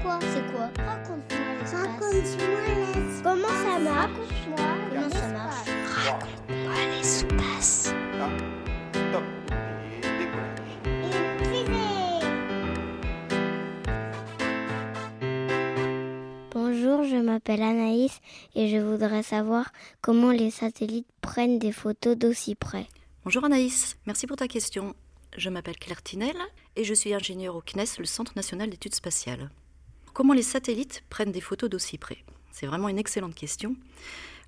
C'est quoi Raconte-moi l'espace. Raconte-moi l'espace. Comment ça marche Raconte-moi. Comment ça marche Raconte-moi l'espace. Top. Bonjour, je m'appelle Anaïs et je voudrais savoir comment les satellites prennent des photos d'aussi près. Bonjour Anaïs, merci pour ta question. Je m'appelle Claire Tinel et je suis ingénieure au CNES, le Centre national d'études spatiales. Comment les satellites prennent des photos d'aussi près C'est vraiment une excellente question.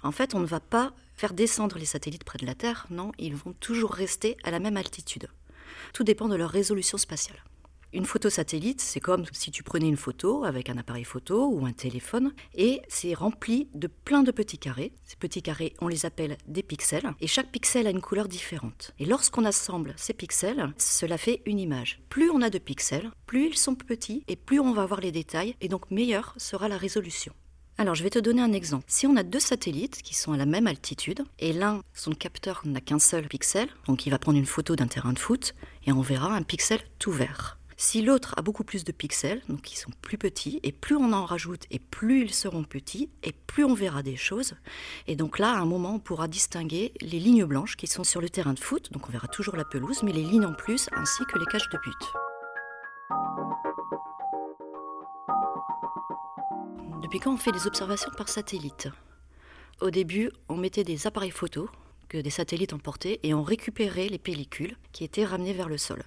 En fait, on ne va pas faire descendre les satellites près de la Terre, non, ils vont toujours rester à la même altitude. Tout dépend de leur résolution spatiale. Une photo satellite, c'est comme si tu prenais une photo avec un appareil photo ou un téléphone et c'est rempli de plein de petits carrés. Ces petits carrés, on les appelle des pixels et chaque pixel a une couleur différente. Et lorsqu'on assemble ces pixels, cela fait une image. Plus on a de pixels, plus ils sont petits et plus on va voir les détails et donc meilleure sera la résolution. Alors, je vais te donner un exemple. Si on a deux satellites qui sont à la même altitude, et l'un, son capteur n'a qu'un seul pixel, donc il va prendre une photo d'un terrain de foot, et on verra un pixel tout vert. Si l'autre a beaucoup plus de pixels, donc ils sont plus petits, et plus on en rajoute, et plus ils seront petits, et plus on verra des choses. Et donc là, à un moment, on pourra distinguer les lignes blanches qui sont sur le terrain de foot, donc on verra toujours la pelouse, mais les lignes en plus, ainsi que les cages de but. Depuis quand on fait des observations par satellite? Au début, on mettait des appareils photos que des satellites emportaient et on récupérait les pellicules qui étaient ramenées vers le sol.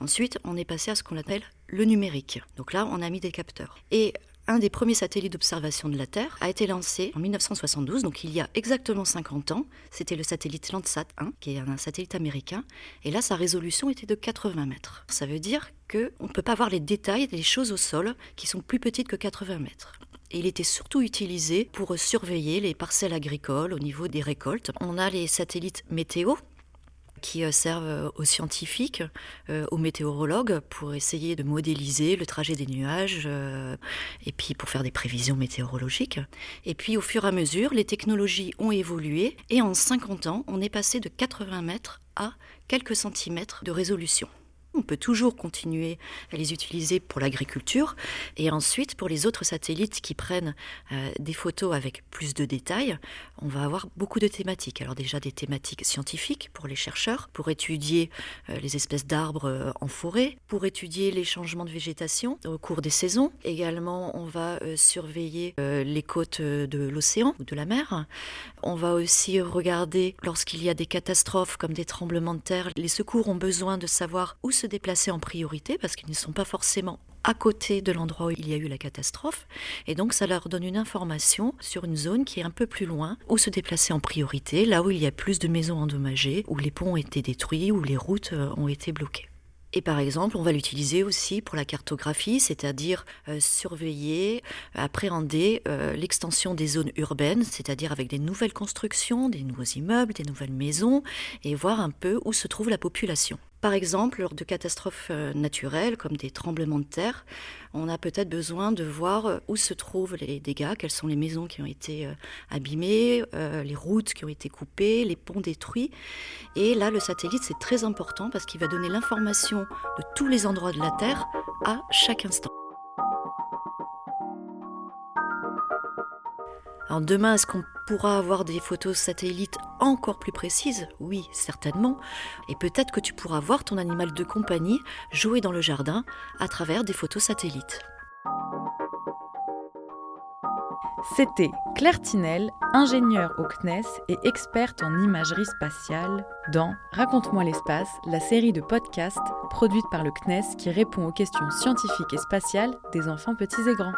Ensuite, on est passé à ce qu'on appelle le numérique. Donc là, on a mis des capteurs. Et un des premiers satellites d'observation de la Terre a été lancé en 1972, donc il y a exactement 50 ans. C'était le satellite Landsat 1, qui est un satellite américain. Et là, sa résolution était de 80 mètres. Ça veut dire qu'on ne peut pas voir les détails des choses au sol qui sont plus petites que 80 mètres. Et il était surtout utilisé pour surveiller les parcelles agricoles au niveau des récoltes. On a les satellites météo qui servent aux scientifiques, aux météorologues, pour essayer de modéliser le trajet des nuages et puis pour faire des prévisions météorologiques. Et puis au fur et à mesure, les technologies ont évolué et en 50 ans, on est passé de 80 mètres à quelques centimètres de résolution. On peut toujours continuer à les utiliser pour l'agriculture et ensuite pour les autres satellites qui prennent euh, des photos avec plus de détails, on va avoir beaucoup de thématiques. Alors déjà des thématiques scientifiques pour les chercheurs, pour étudier euh, les espèces d'arbres euh, en forêt, pour étudier les changements de végétation au cours des saisons. Également, on va surveiller les côtes de l'océan ou de la mer. On va aussi regarder lorsqu'il y a des catastrophes comme des tremblements de terre. Les secours ont besoin de savoir où se déplacer en priorité parce qu'ils ne sont pas forcément à côté de l'endroit où il y a eu la catastrophe. Et donc, ça leur donne une information sur une zone qui est un peu plus loin, où se déplacer en priorité, là où il y a plus de maisons endommagées, où les ponts ont été détruits, où les routes ont été bloquées. Et par exemple, on va l'utiliser aussi pour la cartographie, c'est-à-dire euh, surveiller, appréhender euh, l'extension des zones urbaines, c'est-à-dire avec des nouvelles constructions, des nouveaux immeubles, des nouvelles maisons, et voir un peu où se trouve la population. Par exemple, lors de catastrophes naturelles comme des tremblements de terre, on a peut-être besoin de voir où se trouvent les dégâts, quelles sont les maisons qui ont été abîmées, les routes qui ont été coupées, les ponts détruits. Et là, le satellite, c'est très important parce qu'il va donner l'information de tous les endroits de la Terre à chaque instant. Alors demain, est-ce qu'on pourra avoir des photos satellites encore plus précises Oui, certainement. Et peut-être que tu pourras voir ton animal de compagnie jouer dans le jardin à travers des photos satellites. C'était Claire Tinel, ingénieure au CNES et experte en imagerie spatiale dans Raconte-moi l'espace, la série de podcasts produite par le CNES qui répond aux questions scientifiques et spatiales des enfants petits et grands.